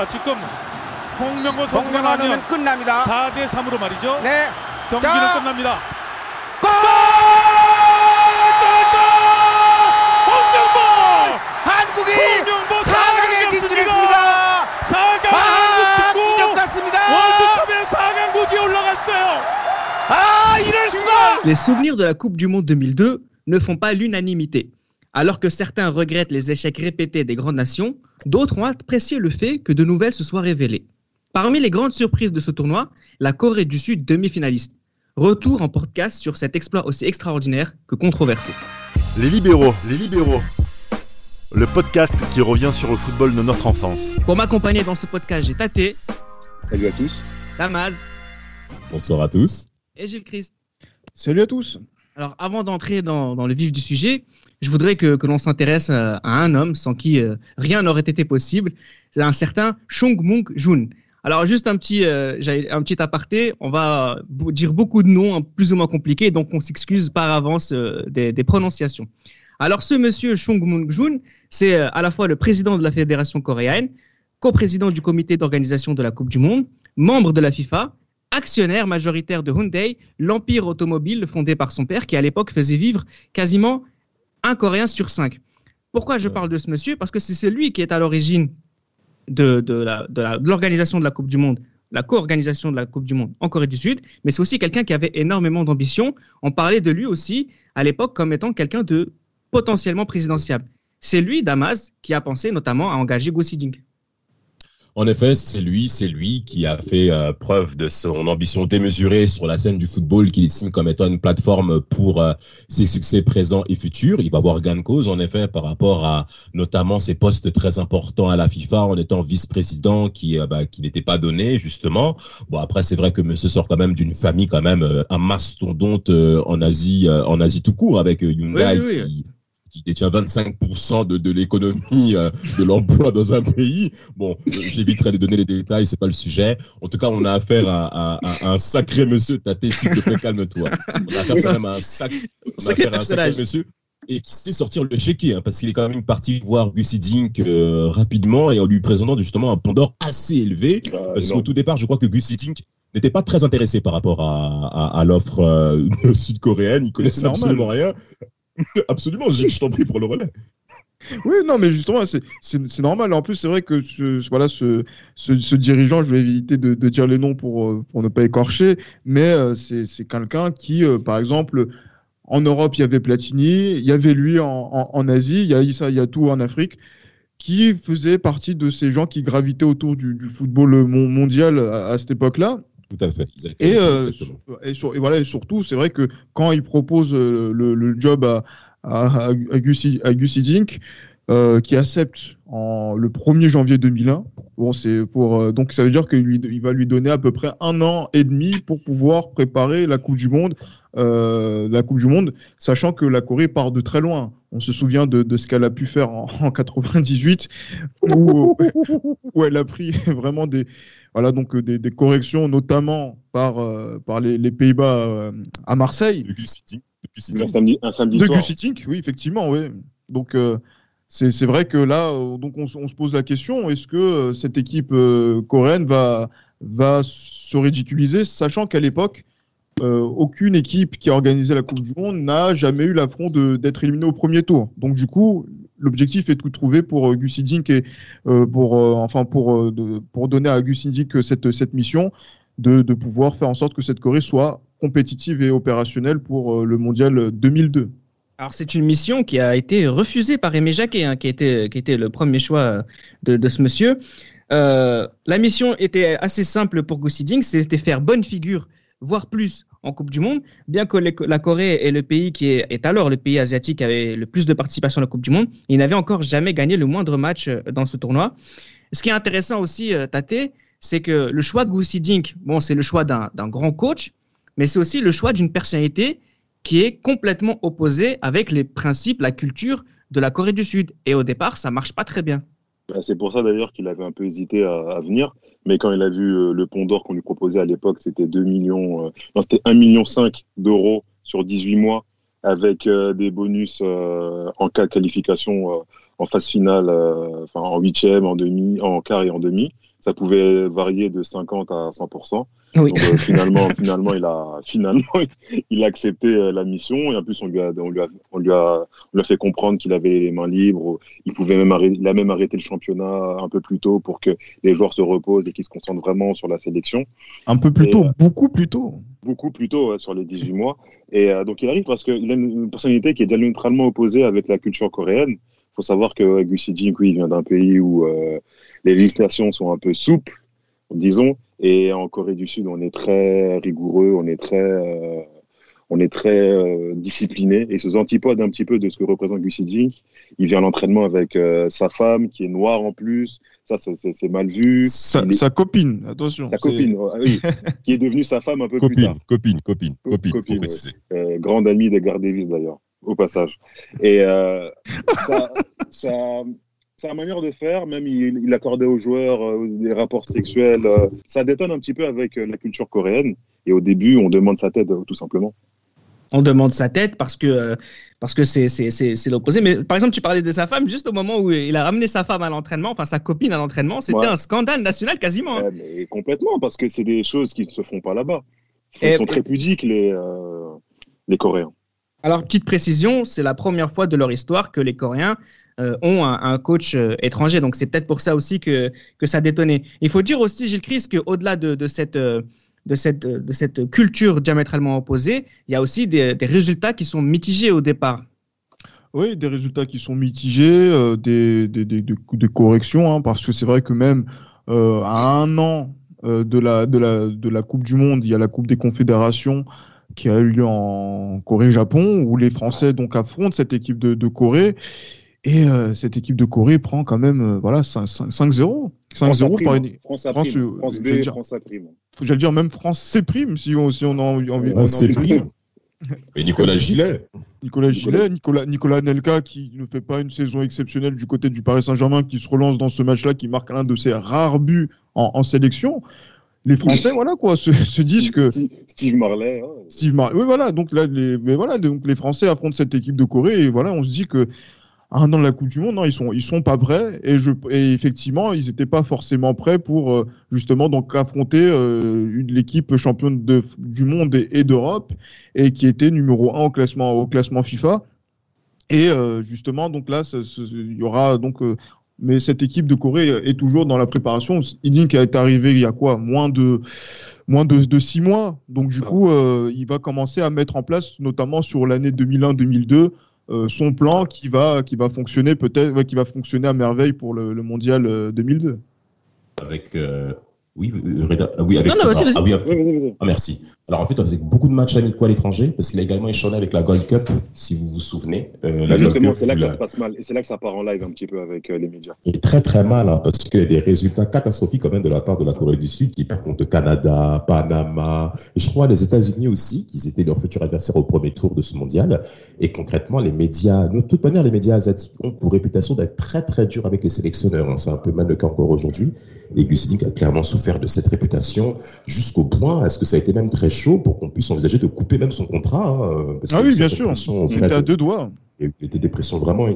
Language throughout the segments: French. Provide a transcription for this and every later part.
아, 지금 홍명보 선수가 나면 끝납니다. 4대 3으로 말이죠. 네. 경기는 자. 끝납니다. 골! 홍명보! 한국이 홍명보 4강에 4강에 진출했습니다. 4강 아, 한국 기적 축구 같습니다. 월드컵에 4강 고지에 올라갔어요. 아, 이럴 수가! Les souvenirs de la Coupe du Monde 2002 ne font pas l'unanimité. Alors que certains regrettent les échecs répétés des grandes nations, d'autres ont apprécié le fait que de nouvelles se soient révélées. Parmi les grandes surprises de ce tournoi, la Corée du Sud demi-finaliste. Retour en podcast sur cet exploit aussi extraordinaire que controversé. Les libéraux, les libéraux. Le podcast qui revient sur le football de notre enfance. Pour m'accompagner dans ce podcast, j'ai Tate, Salut à tous. Damaz Bonsoir à tous. et Gilles Christ. Salut à tous. Alors, avant d'entrer dans, dans le vif du sujet, je voudrais que, l'on s'intéresse à, à un homme sans qui euh, rien n'aurait été possible. C'est un certain Chung Mung Jun. Alors, juste un petit, euh, un petit aparté. On va dire beaucoup de noms hein, plus ou moins compliqués, donc on s'excuse par avance euh, des, prononciations. Alors, ce monsieur Chung Mung Jun, c'est euh, à la fois le président de la fédération coréenne, coprésident du comité d'organisation de la Coupe du Monde, membre de la FIFA, actionnaire majoritaire de Hyundai, l'empire automobile fondé par son père qui à l'époque faisait vivre quasiment un Coréen sur cinq. Pourquoi je parle de ce monsieur? Parce que c'est celui qui est à l'origine de, de la- de la- de l'organisation de la Coupe du Monde, la co-organisation de la Coupe du Monde en Corée du Sud, mais c'est aussi quelqu'un qui avait énormément d'ambition. On parlait de lui aussi à l'époque comme étant quelqu'un de potentiellement présidentiable. C'est lui, Damas, qui a pensé notamment à engager Go Siding. En effet, c'est lui, c'est lui qui a fait euh, preuve de son ambition démesurée sur la scène du football qu'il estime comme étant une plateforme pour euh, ses succès présents et futurs. Il va avoir gain de cause, en effet, par rapport à notamment ses postes très importants à la FIFA en étant vice-président qui, euh, bah, qui n'était pas donné, justement. Bon, après, c'est vrai que monsieur sort quand même d'une famille quand même, euh, un mastodonte euh, en Asie, euh, en Asie tout court, avec euh, Hyundai Oui, oui, oui. qui qui détient 25% de, de l'économie euh, de l'emploi dans un pays. Bon, euh, j'éviterai de donner les détails, c'est pas le sujet. En tout cas, on a affaire à, à- à un sacré monsieur. Tate, s'il te plaît, calme-toi. On a affaire quand même à un, sac, on a Sacré affaire à un sacré monsieur et qui sait sortir le chéquier, hein, parce qu'il est quand même parti voir Gussie Dink euh, rapidement et en lui présentant justement un d'or assez élevé. Parce qu'au tout départ, je crois que Gussie Dink n'était pas très intéressé par rapport à, à, à l'offre euh, sud-coréenne. Il connaissait absolument rien. absolument, je, t'en prie pour le relais. Oui, non, mais justement, c'est- normal. En plus, c'est vrai que ce, voilà, ce, ce, dirigeant, je vais éviter de, dire les noms pour, euh, pour ne pas écorcher, mais euh, c'est quelqu'un qui, euh, par exemple, en Europe, il y avait Platini, il y avait lui en, en, Asie, il y a Issa Yatou en Afrique, qui faisait partie de ces gens qui gravitaient autour du, football mon- mondial à cette époque-là. Tout à fait. Et, euh, et, sur- et voilà, et surtout, c'est vrai que quand il propose euh, le, le job à, à, à, à Dink, euh, qui accepte en, le 1er janvier 2001, bon, c'est pour, euh, donc ça veut dire qu'il il va lui donner à peu près un an et demi pour pouvoir préparer la Coupe du Monde. euh, la Coupe du Monde, sachant que la Corée part de très loin. On se souvient de, de ce qu'elle a pu faire en, en 98, où, où elle a pris vraiment des, voilà, donc euh, des, des corrections, notamment par, euh, par les, les Pays-Bas euh, à Marseille. De Gussie Un samedi, un samedi De soir. Oui, effectivement, oui. Donc, euh, c'est c'est vrai que là, donc on, on se pose la question est-ce que cette équipe euh, coréenne va, va se ridiculiser, sachant qu'à l'époque, euh, aucune équipe qui a organisé la Coupe du Monde n'a jamais eu l'affront de- d'être éliminée au premier tour. Donc, du coup, l'objectif est de trouver pour euh, Gussie Dink et euh, pour, euh, enfin, pour, pour donner à Gussie Dink cette, cette mission de, de pouvoir faire en sorte que cette Corée soit compétitive et opérationnelle pour le mondial 2002. Alors, c'est une mission qui a été refusée par Aimé Jacquet, hein, qui, était, qui était le premier choix de, ce monsieur. La mission était assez simple pour Go Siding, c'était faire bonne figure, voire plus, en Coupe du Monde. Bien que la Corée est le pays qui est, est alors le pays asiatique avait le plus de participation à la Coupe du Monde, il n'avait encore jamais gagné le moindre match euh, dans ce tournoi. Ce qui est intéressant aussi, euh, Tate, c'est que le choix de Go Siding, bon, c'est le choix d'un grand coach, mais c'est aussi le choix d'une personnalité qui est complètement opposé avec les principes, la culture de la Corée du Sud. Et au départ, ça marche pas très bien. Bah, C'est pour ça d'ailleurs qu'il avait un peu hésité à, à venir. Mais quand il a vu euh, le pont d'or qu'on lui proposait à l'époque, c'était 2 millions, euh, non, c'était 1,5 million d'euros sur 18 mois avec euh, des bonus euh, en cas de qualification euh, en phase finale, enfin en huitième, en demi, en quart et en demi. Ça pouvait varier de 50 à 100%. Oui. Donc, euh, finalement, finalement, il a finalement il a accepté euh, la mission et en plus on lui a on lui a on lui a, on lui a fait comprendre qu'il avait les mains libres. Il pouvait même arrêter, il a même arrêté le championnat un peu plus tôt pour que les joueurs se reposent et qu'ils se concentrent vraiment sur la sélection. Un peu plus Et, tôt, euh, beaucoup plus tôt. Beaucoup plus tôt ouais, sur les 18 mois. Et euh, donc il arrive parce qu'il a une, personnalité qui est diamétralement opposée avec la culture coréenne. Il faut savoir que Gus Jin, oui, il vient d'un pays où euh, les législations sont un peu souples, disons. Et en Corée du Sud, on est très rigoureux, on est très, euh, on est très euh, discipliné. Et sous antipode un petit peu de ce que représente Gus Jin, il vient à l'entraînement avec euh, sa femme, qui est noire en plus. Ça, c'est- mal vu. Sa, il est- sa copine, attention. Sa copine, oui, qui est devenue sa femme un peu plus Copine, tard. copine, copine, Co- copine, copine, ouais. grande amie d'Edgar Davis d'ailleurs, au passage. Et sa, sa- manière de faire, même il, il accordait aux joueurs euh, des rapports sexuels, euh, ça détonne un petit peu avec euh, la culture coréenne. Et au début, on demande sa tête, euh, tout simplement. on demande sa tête parce que parce que c'est c'est l'opposé. Mais par exemple, tu parlais de sa femme juste au moment où il a ramené sa femme à l'entraînement, enfin sa copine à l'entraînement, c'était Ouais. un scandale national quasiment. hein. Ouais, mais complètement, parce que c'est des choses qui ne se font pas là-bas. Ils Et- sont très pudiques, les, les Coréens. Alors petite précision, c'est la première fois de leur histoire que les Coréens euh, ont un, coach euh, étranger. Donc c'est peut-être pour ça aussi que que ça détonnait. Il faut dire aussi Gilles Christ qu'au-delà de de cette euh, de cette, cette culture diamétralement opposée, il y a aussi des, résultats qui sont mitigés au départ. Oui, des résultats qui sont mitigés, des, des, des, corrections, hein, parce que c'est vrai que même à un an de, la, de, la, de la Coupe du Monde, il y a la Coupe des Confédérations qui a eu lieu en Corée-Japon, où les Français donc affrontent cette équipe de, de Corée. Et euh, cette équipe de Corée prend quand même euh, voilà 5 5 5-0. 5-0 par une. France a France, prime. euh, France veux B, dire- France a prime. J'allais dire même France C prime si on, si on a envie. on Ah, c'est envie de dire. pris. Et Nicolas Gillet. Nicolas Gillet, Nicolas, Nicolas Nelka qui ne fait pas une saison exceptionnelle du côté du Paris Saint-Germain, qui se relance dans ce match-là, qui marque l'un de ses rares buts en, en sélection. Les Français, voilà quoi, se, se disent que Steve, Steve Marley. hein. Steve oui voilà, donc là les, mais voilà, donc les Français affrontent cette équipe de Corée et voilà, on se dit que un an de la Coupe du Monde, non, ils sont ils sont pas prêts et je et effectivement ils n'étaient pas forcément prêts pour euh, justement donc affronter euh, l'équipe championne de, du monde et, et d'Europe et qui était numéro un au classement au classement FIFA et euh, justement donc là il y aura donc euh, mais cette équipe de Corée est toujours dans la préparation. Idin qui est arrivé il y a quoi? Moins de moins de, de six mois. Donc du coup, euh, il va commencer à mettre en place, notamment sur l'année 2001-2002, euh, son plan qui va qui va fonctionner peut-être, ouais, qui va fonctionner à merveille pour le, le mondial euh, 2002. Avec. euh, oui, euh, Reda- ah oui, avec. Non, non, vas-y, vas-y. ah oui. Ah, merci. Alors en fait, on faisait beaucoup de matchs amicaux à l'étranger parce qu'il a également échangé avec la Gold Cup, si vous vous souvenez. Euh, la Justement, c'est là que ça se passe mal. Et c'est là que ça part en live un petit peu avec euh, les médias. Et très très mal, hein, parce a des résultats catastrophiques quand même de la part de la Corée du Sud, qui perd contre Canada, Panama, et je crois les États-Unis aussi, qui étaient leurs futurs adversaires au premier tour de ce mondial. Et concrètement, les médias, de toute manière, les médias asiatiques ont pour réputation d'être très très durs avec les sélectionneurs. hein. C'est un peu même le cas encore aujourd'hui. Et Gus Hiddink a clairement souffert de cette réputation jusqu'au point, est-ce que ça a été même très chaud pour qu'on puisse envisager de couper même son contrat hein, parce Ah oui, bien sûr. On était à deux doigts. il y a des dépressions vraiment,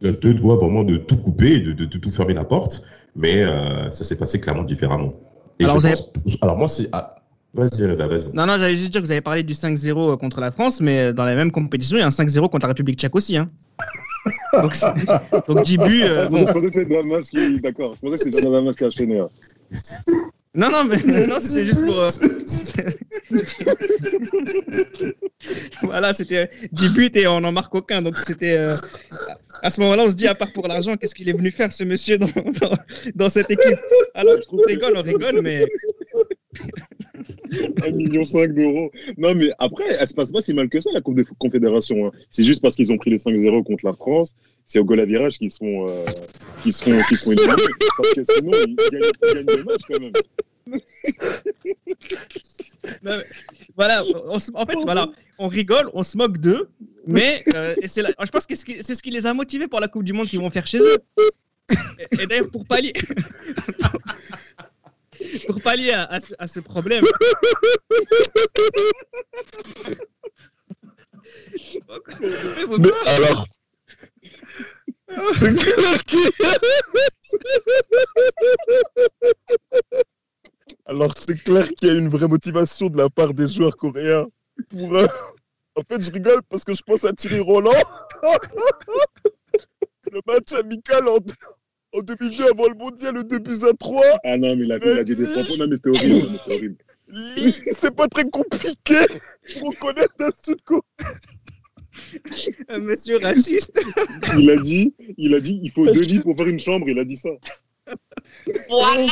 deux doigts vraiment de tout couper, de, de, de tout fermer la porte, mais euh, ça s'est passé clairement différemment. Et Alors, je vous pense- alors moi, c'est. ah, vas-y, Reda, vas-y. Non, non, j'allais juste dire que vous avez parlé du 5-0 contre la France, mais dans la même compétition, il y a un 5-0 contre la République tchèque aussi. Hein. Donc, donc 10 buts. euh, Je bon. pensais que c'était qui. D'accord. Je pensais que c'était Damas qui a enchaîné. Non, non, mais non, c'était juste pour. euh, voilà, c'était 10 buts et on n'en marque aucun. Donc c'était. euh, À ce moment-là, on se dit, à part pour l'argent, qu'est-ce qu'il est venu faire ce monsieur dans, dans, dans cette équipe? Alors, on rigole, on rigole, mais. 1,5 million d'euros. Non, mais après, elle se passe pas si mal que ça, la Coupe des Confédérations. hein. C'est juste parce qu'ils ont pris les 5-0 contre la France. C'est au goal à virage qu'ils seront, euh, qu'ils seront, qu'ils seront éliminés. Parce que sinon, ils gagnent, ils gagnent des matchs quand même. Non, mais voilà, on se- en fait, voilà, on rigole, on se moque d'eux, mais euh, et c'est la- je pense que c'est ce qui- c'est ce qui les a motivés pour la Coupe du Monde qu'ils vont faire chez eux. Et, et d'ailleurs, pour pallier, pour pallier à, à ce, à ce problème. Mais alors. C'est clair Alors, c'est clair qu'il y a une vraie motivation de la part des joueurs coréens. Pour, euh, En fait, je rigole parce que je pense à Thierry Roland. le match amical en, en 2002 avant le mondial, le 2 buts à 3. Ah non, mais il a, il a dit des propos. Non, mais c'était horrible. mais c'était horrible. C'est pas très compliqué pour connaître un Sud-Coréen. Un monsieur raciste. Il a dit, il a dit, il faut deux lits pour faire une chambre. Il a dit ça. Voilà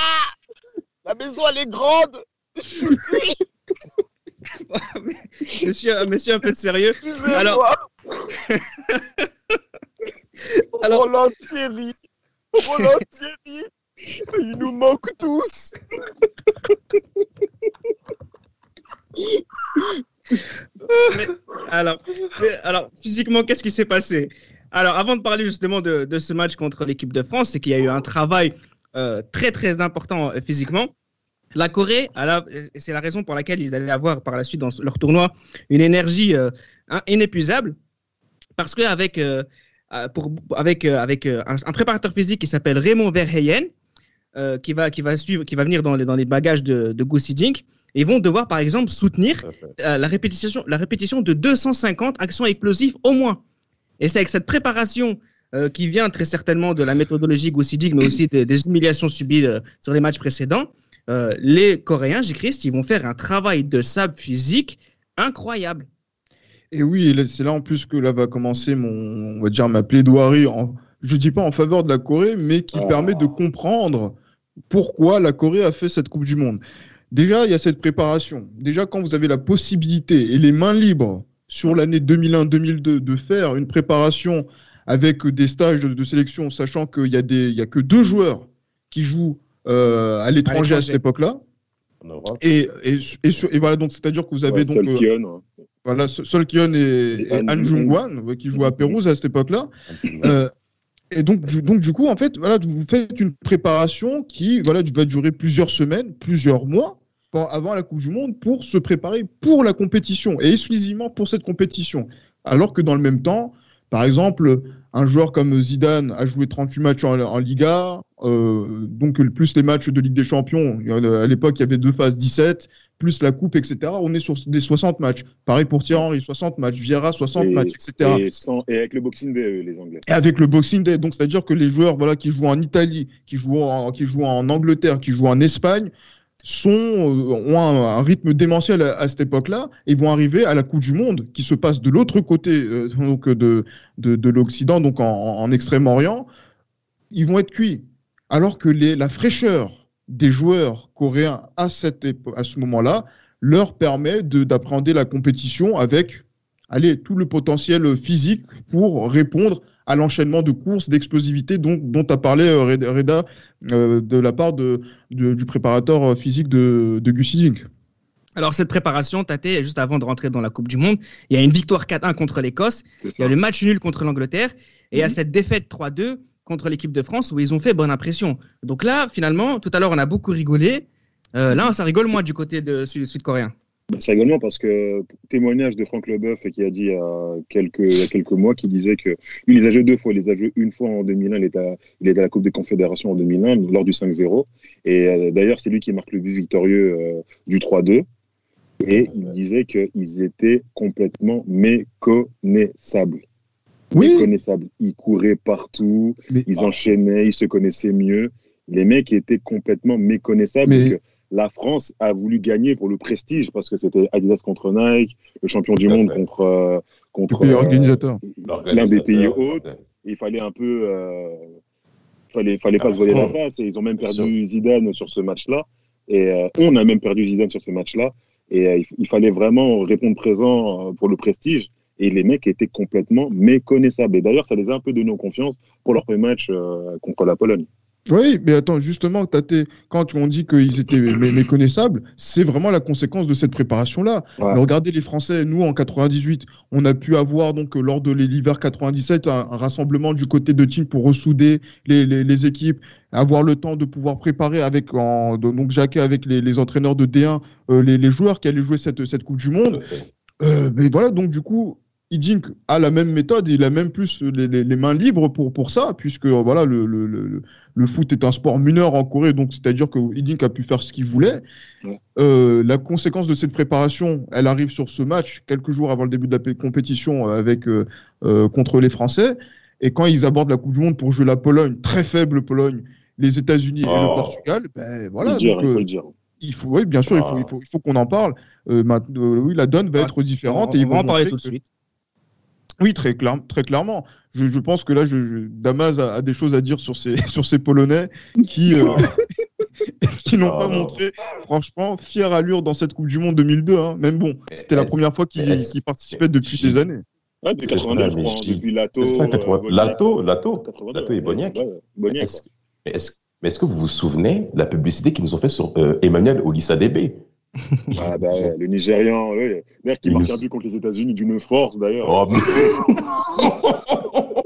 La maison, elle est grande monsieur, un monsieur un peu sérieux. Alors- Alors- Roland Thierry Roland Thierry Il nous manque tous. Alors, alors physiquement, qu'est-ce qui s'est passé? Alors, avant de parler justement de, ce match contre l'équipe de France, c'est qu'il y a eu un travail euh, très très important euh, physiquement. La Corée, c'est la raison pour laquelle ils allaient avoir par la suite dans leur tournoi une énergie euh, inépuisable, parce qu'avec pour- avec, euh, avec euh, un, un préparateur physique qui s'appelle Raymond Verheyen, euh, qui, va, qui, va suivre, qui va venir dans les, dans les bagages de, de Gu Xijing, ils vont devoir par exemple soutenir euh, la, répétition, la répétition de 250 actions explosives au moins. Et c'est avec cette préparation euh, qui vient très certainement de la méthodologie Goussidig, mais aussi des, des humiliations subies euh, sur les matchs précédents. euh, les Coréens, J-Christ, ils vont faire un travail de sable physique incroyable. Et oui, c'est là en plus que là va commencer mon, on va dire ma plaidoirie. En, je dis pas en faveur de la Corée, mais qui Ah. permet de comprendre pourquoi la Corée a fait cette Coupe du Monde. Déjà, il y a cette préparation. Déjà, quand vous avez la possibilité et les mains libres sur l'année 2001-2002 de faire une préparation avec des stages de, de sélection, sachant qu'il y a des, il y a que deux joueurs qui jouent euh, à l'étranger à cette époque-là. En Europe. Et, et, et, voilà, donc c'est-à-dire que vous avez Ouais, donc euh, Kion, hein. Voilà, Sol Sol Kion et, Et et Han Han Jung-wan, ouais, qui jouaient à Pérouse à cette époque-là. Euh, et donc, du- donc, du coup, en fait, voilà, vous faites une préparation qui voilà, va durer plusieurs semaines, plusieurs mois avant la Coupe du Monde pour se préparer pour la compétition et exclusivement pour cette compétition. Alors que dans le même temps, par exemple, un joueur comme Zidane a joué 38 matchs en, en Liga, euh, donc plus les matchs de Ligue des Champions. À l'époque, il y avait deux phases 17, plus la Coupe, etc. On est sur des 60 matchs. Pareil pour Thierry Henry, 60 matchs. Vieira, 60 Et- matchs, etc. Et, sans- et avec le Boxing Day, eux, les Anglais. Et avec le Boxing Day, donc c'est-à-dire que les joueurs voilà, qui jouent en Italie, qui jouent en, qui jouent en Angleterre, qui jouent en Espagne, sont, euh, ont un, un rythme démentiel à, à cette époque-là et vont arriver à la Coupe du Monde qui se passe de l'autre côté euh, donc de, de, de l'Occident, donc en, en Extrême-Orient. Ils vont être cuits. Alors que les, la fraîcheur des joueurs coréens à, cette à ce moment-là leur permet de- d'appréhender la compétition avec allez, tout le potentiel physique pour répondre à l'enchaînement de courses, d'explosivité dont, dont a parlé euh, Reda Reda, euh, de la part de, de- du préparateur euh, physique de, de Gus Hiddink. Alors, cette préparation, Tate, juste avant de rentrer dans la Coupe du Monde, il y a une victoire 4-1 contre l'Écosse, il y a le match nul contre l'Angleterre, et il y a Mhm. cette défaite 3-2 contre l'équipe de France où ils ont fait bonne impression. Donc là, finalement, tout à l'heure, on a beaucoup rigolé. Euh, là, ça rigole moins du côté de sud- sud-coréen. Bah, C'est également parce que témoignage de Franck Leboeuf qui a dit il y a quelques, il y a quelques mois, qui disait que lui, il les a joués deux fois. Il les a joués une fois en 2001, il était à, la Coupe des Confédérations en 2001 lors du 5-0. Et euh, d'ailleurs, c'est lui qui marque le but victorieux euh, du 3-2. Et il disait qu'ils étaient complètement méconnaissables. Oui, Méconnaissables. Ils couraient partout, mais, ils enchaînaient, ils se connaissaient mieux. Les mecs étaient complètement méconnaissables. Mais- la France a voulu gagner pour le prestige parce que c'était Adidas contre Nike, le champion du monde contre, euh, le contre pays euh, organisateur. l'un des pays hôtes. Il fallait un peu. Euh, fallait, fallait Ah, pas se voiler la face. Et ils ont même perdu Zidane sur ce match-là. Et euh, on a même perdu Zidane sur ce match-là. Et euh, il, il fallait vraiment répondre présent pour le prestige. Et les mecs étaient complètement méconnaissables. Et d'ailleurs, ça les a un peu donné en confiance pour leur premier match euh, contre la Pologne. Oui, mais attends, justement, quand on dit qu'ils étaient mé- méconnaissables, c'est vraiment la conséquence de cette préparation-là. Ouais. Regardez les Français, nous en 98, on a pu avoir donc euh, lors de l'hiver 97 un, un rassemblement du côté de Team pour ressouder les, les, les équipes, avoir le temps de pouvoir préparer avec en, donc Jacquet avec les, les entraîneurs de D1 euh, les, les joueurs qui allaient jouer cette, cette Coupe du Monde. Euh, mais voilà, donc du coup, Hidink a la même méthode, il a même plus les, les- les mains libres pour, pour ça, puisque euh, voilà, le, le, le, le foot est un sport mineur en Corée, donc c'est-à-dire que Hidink a pu faire ce qu'il voulait. Ouais. Euh, la conséquence de cette préparation, elle arrive sur ce match quelques jours avant le début de la compétition euh, avec, euh, euh, contre les Français. Et quand ils abordent la Coupe du Monde pour jouer la Pologne, très faible Pologne, les États-Unis et le Oh. Portugal, ben voilà. le dire, donc, il faut euh, le dire. il faut, oui, bien sûr, il faut, il faut, il faut qu'on en parle. Euh, euh, oui, la donne va Ah, être différente on, et ils on va vont en parler tout de que- suite. Oui, très, clair, très clairement. Je, je pense que là, je, je- Damas a, a des choses à dire sur ces, sur ces Polonais qui, euh, qui n'ont Ah, pas montré, franchement, fière allure dans cette Coupe du Monde 2002. hein. Même bon, c'était la première fois qu'ils participaient depuis des années. Ouais, depuis 89, je crois, hein, depuis Lato. C'est ça, 80. euh. Lato, Lato, 82, Lato et Boniek. Ouais, Est-ce mais est-ce- mais est-ce que vous vous souvenez de la publicité qu'ils nous ont fait sur euh, Emmanuel Olissa DB. Ah, bah, le Nigérian, ouais. D'ailleurs, qui marque un but contre les États-Unis d'une force, d'ailleurs. Oh,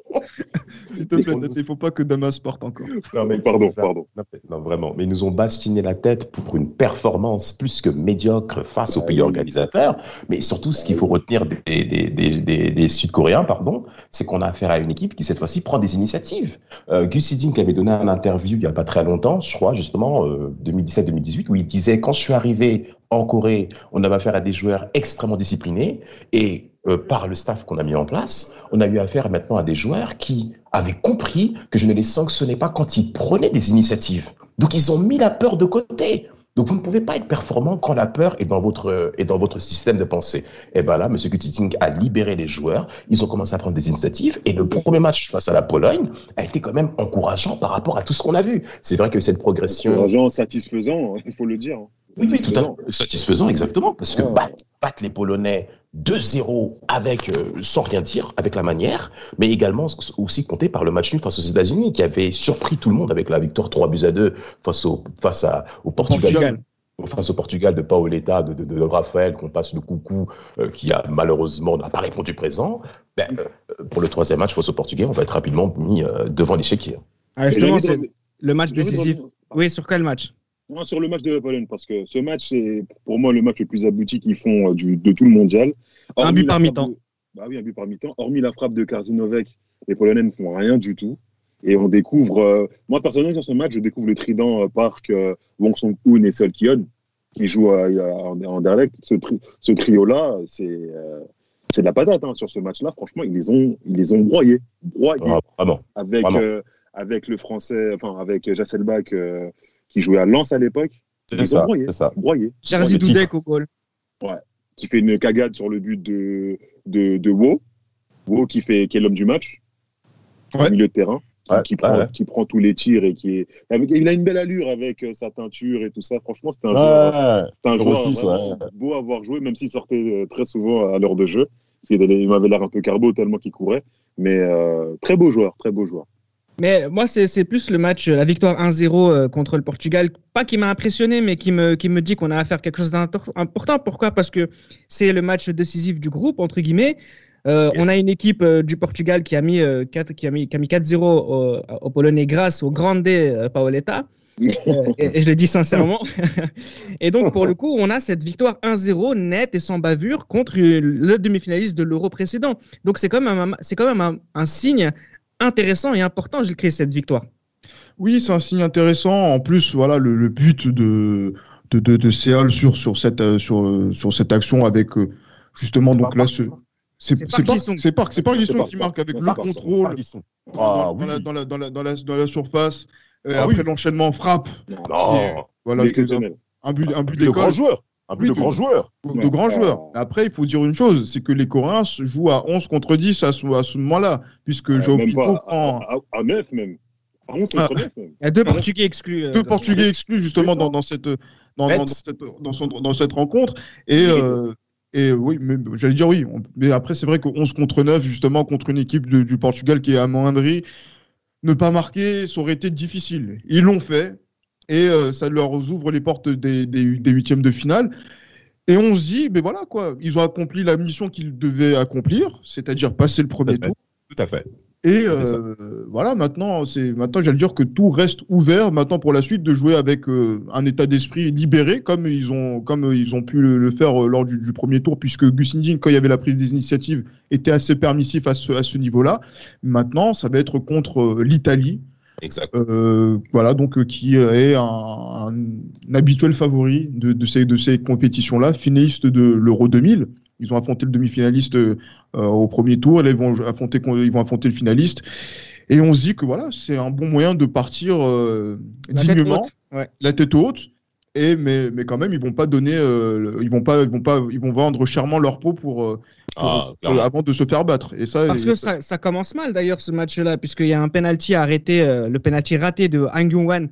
S'il te plaît, il ne faut pas que Damas parte encore. Non, mais Pardon, pardon. Non, vraiment. Mais ils nous ont bastiné la tête pour une performance plus que médiocre face aux Ah pays oui. organisateur. Mais surtout, ce qu'il faut retenir des, des, des, des, des Sud-Coréens, pardon, c'est qu'on a affaire à une équipe qui, cette fois-ci, prend des initiatives. Euh, Gus Hiddink avait donné un interview il n'y a pas très longtemps, je crois, justement, euh, 2017-2018, où il disait, quand je suis arrivé en Corée, on avait affaire à des joueurs extrêmement disciplinés et euh, par le staff qu'on a mis en place, on a eu affaire maintenant à des joueurs qui avaient compris que je ne les sanctionnais pas quand ils prenaient des initiatives. Donc ils ont mis la peur de côté. Donc vous ne pouvez pas être performant quand la peur est dans votre, est dans votre système de pensée. Et ben là, M. Kutiting a libéré les joueurs, ils ont commencé à prendre des initiatives et le premier match face à la Pologne a été quand même encourageant par rapport à tout ce qu'on a vu. C'est vrai que cette progression... Encourageant, satisfaisant, il faut le dire. hein. Oui, oui, tout à fait. Satisfaisant, exactement. Parce que Ouais. battre, battre les Polonais 2-0 avec, euh, sans rien dire, avec la manière, mais également aussi compté par le match nul face aux États-Unis, qui avait surpris tout le monde avec la victoire 3 buts à 2 face au, face à, au Portugal. Portugal. Face au Portugal de Paoletta, de, de, de Raphaël, qu'on passe le coucou, euh, qui a malheureusement n'a pas répondu présent. Ben, euh, pour le troisième match face au Portugais, on va être rapidement mis euh, devant l'échiquier. Ah, justement, c'est le match décisif. Oui, sur quel match? Non, sur le match de la Pologne, parce que ce match, c'est pour moi le match le plus abouti qu'ils font euh, du, de tout le mondial. Un but par mi-temps. de- Bah oui, un but par mi-temps. Hormis la frappe de Karzinovek, les Polonais ne font rien du tout. Et on découvre, euh, moi personnellement, sur ce match, je découvre le trident euh, Park, euh, Wong Song-hoon et Sol Kyon, qui jouent à- à- en, en direct. Ce, tri- ce trio-là, c'est euh, c'est de la patate hein, sur ce match-là. Franchement, ils les ont, ils les ont broyés. broyés Ah, vraiment. avec, Vraiment. euh, avec le français, enfin avec Jasselbach euh, qui jouait à Lens à l'époque. C'est ça, broyé. c'est ça. Broyé. Jerzy Broyé. Dudek au goal. Qui fait une cagade sur le but de, de, de Wo. Wo qui, fait, qui est l'homme du match, Ouais. au milieu de terrain. Qui, Ouais, qui prend, ouais. qui prend tous les tirs et qui est. Avec, il a une belle allure avec euh, sa teinture et tout ça. Franchement, c'était un joueur, Ouais, c'était un joueur six, vraiment ouais. beau à voir jouer, même s'il sortait euh, très souvent à l'heure de jeu. Parce qu'il il m'avait l'air un peu carbo tellement qu'il courait. Mais euh, très beau joueur, très beau joueur. Mais moi, c'est plus le match, euh, la victoire 1-0 euh, contre le Portugal, pas qui m'a impressionné, mais qui me, qui me dit qu'on a affaire à quelque chose d'important. Pourquoi? Parce que c'est le match décisif du groupe, entre guillemets. Euh, Yes. On a une équipe euh, du Portugal qui a mis, euh, 4, qui a mis, qui a mis 4-0 au, au Polonais grâce au grande Paoletta. Et, et je le dis sincèrement. et donc, pour le coup, on a cette victoire 1-0 nette et sans bavure contre le demi-finaliste de l'Euro précédent. Donc, c'est quand même, un, quand même un, un signe intéressant et important, j'ai créé cette victoire. Oui, c'est un signe intéressant. En plus, voilà, le, le but de, de, de, de Seal sur, sur, cette, euh, sur, euh, sur cette action avec euh, justement, donc là, ce. C'est Park Park- c'est Park, qui marque avec le contrôle dans, la, dans, la, dans, la, dans, la, dans, la, dans la surface. Euh, Ah après oui. l'enchaînement frappe. Non, Voilà, est exceptionnel. un but, un but d'école joueur. Un but Oui, de de- grand joueur. de Ouais. grands Ah. joueurs. Après, il faut dire une chose, c'est que les Coréens jouent à 11 contre 10 à ce, à ce moment-là, puisque Euh, même Pinto prend à, à, à 9 même. À 11 Ah. contre 9 même. Il y a deux Portugais exclus. euh, deux Portugais exclus justement dans, dans cette dans, dans, cette dans, son- dans cette rencontre et euh, et oui mais j'allais dire oui mais après c'est vrai que 11 contre 9 justement contre une équipe de- du Portugal qui est amoindrie ne pas marquer ça aurait été difficile ils l'ont fait et euh, ça leur ouvre les portes des, des, des huitièmes de finale. Et on se dit ben voilà quoi. Ils ont accompli la mission qu'ils devaient accomplir c'est-à-dire passer le premier Tout tour Tout à fait. Et euh, voilà, maintenant, c'est maintenant, j'allais dire que tout reste ouvert maintenant pour la suite de jouer avec euh, un état d'esprit libéré, comme ils ont, comme ils ont pu le, le faire lors du, du premier tour, puisque Gus Hiddink, quand il y avait la prise des initiatives, était assez permissif à ce, à ce niveau-là. Maintenant, ça va être contre l'Italie, Exact. euh, voilà, donc euh, qui est un, un- un habituel favori de, de ces, de ces compétitions-là, finaliste de l'Euro 2000. Ils ont affronté le demi-finaliste euh, au premier tour, et là, ils vont affronter, ils vont affronter le finaliste. Et on se dit que voilà, c'est un bon moyen de partir euh, La tête dignement, haute. Ouais. la tête haute. Et mais, mais quand même, ils vont pas donner, euh, ils vont pas, ils vont pas, ils vont vendre chèrement leur peau pour, euh, pour- Ah, pour- clairement. avant de se faire battre. Et ça, Parce et que ça- ça, ça commence mal d'ailleurs ce match-là, puisqu'il y a un penalty arrêté, euh, le penalty raté de Han Kyung-wan